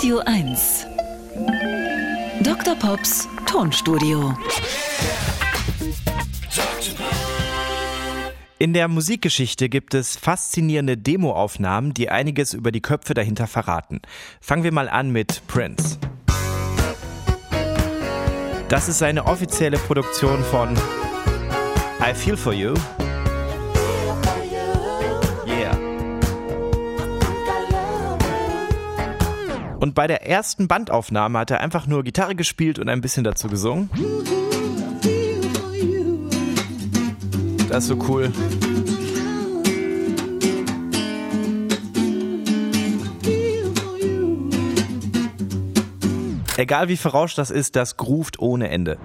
Radio 1. Dr. Pops Tonstudio. In der Musikgeschichte gibt es faszinierende Demoaufnahmen, die einiges über die Köpfe dahinter verraten. Fangen wir mal an mit Prince. Das ist seine offizielle Produktion von I Feel For You. Und bei der ersten Bandaufnahme hat er einfach nur Gitarre gespielt und ein bisschen dazu gesungen. Das ist so cool. Egal wie verrauscht das ist, das groovt ohne Ende.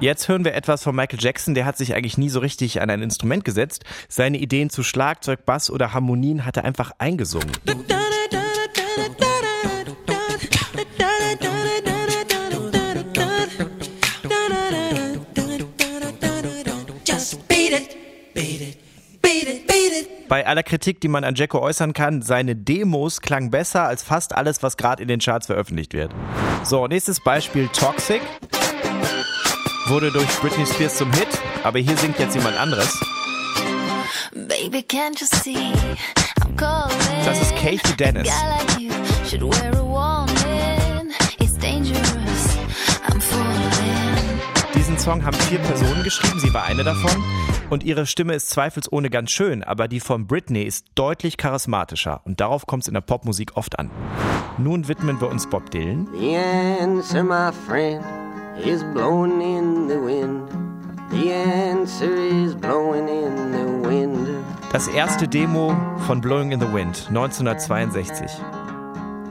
Jetzt hören wir etwas von Michael Jackson, der hat sich eigentlich nie so richtig an ein Instrument gesetzt. Seine Ideen zu Schlagzeug, Bass oder Harmonien hat er einfach eingesungen. Bei aller Kritik, die man an Jacko äußern kann, seine Demos klangen besser als fast alles, was gerade in den Charts veröffentlicht wird. So, nächstes Beispiel Toxic. Wurde durch Britney Spears zum Hit, aber hier singt jetzt jemand anderes. Baby, can't you see I'm? Das ist Kathy Dennis. Song haben vier Personen geschrieben, sie war eine davon. Und ihre Stimme ist zweifelsohne ganz schön, aber die von Britney ist deutlich charismatischer. Und darauf kommt es in der Popmusik oft an. Nun widmen wir uns Bob Dylan. The answer, my friend, is blowing in the wind. The answer is blowing in the wind. Das erste Demo von Blowing in the Wind, 1962.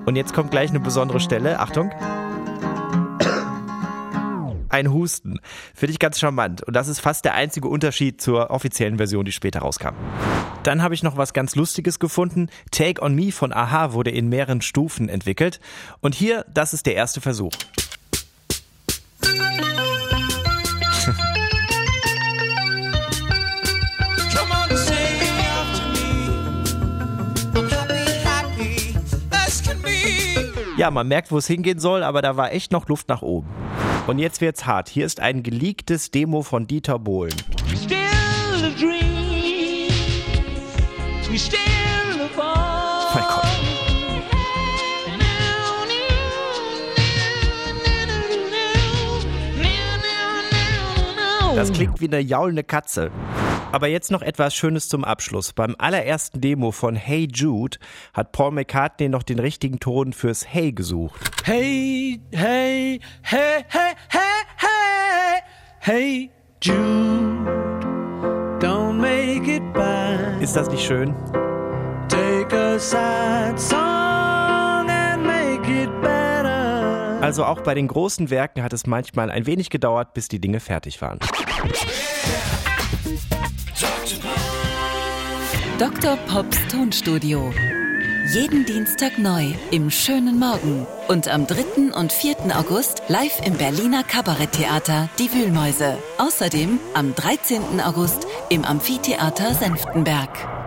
Und jetzt kommt gleich eine besondere Stelle. Achtung. Ein Husten. Finde ich ganz charmant. Und das ist fast der einzige Unterschied zur offiziellen Version, die später rauskam. Dann habe ich noch was ganz Lustiges gefunden. Take on Me von Aha wurde in mehreren Stufen entwickelt. Und hier, das ist der erste Versuch. Ja, man merkt, wo es hingehen soll, aber da war echt noch Luft nach oben. Und jetzt wird's hart. Hier ist ein geleaktes Demo von Dieter Bohlen. Still a dream. We still a ball. Mein Gott. Das klingt wie eine jaulende Katze. Aber jetzt noch etwas Schönes zum Abschluss. Beim allerersten Demo von Hey Jude hat Paul McCartney noch den richtigen Ton fürs Hey gesucht. Hey, hey, hey, hey, hey, hey, hey, Jude, don't make it bad. Ist das nicht schön? Take a sad song and make it better. Also auch bei den großen Werken hat es manchmal ein wenig gedauert, bis die Dinge fertig waren. Dr. Pops Tonstudio. Jeden Dienstag neu im schönen Morgen. Und am 3. und 4. August live im Berliner Kabaretttheater Die Wühlmäuse. Außerdem am 13. August im Amphitheater Senftenberg.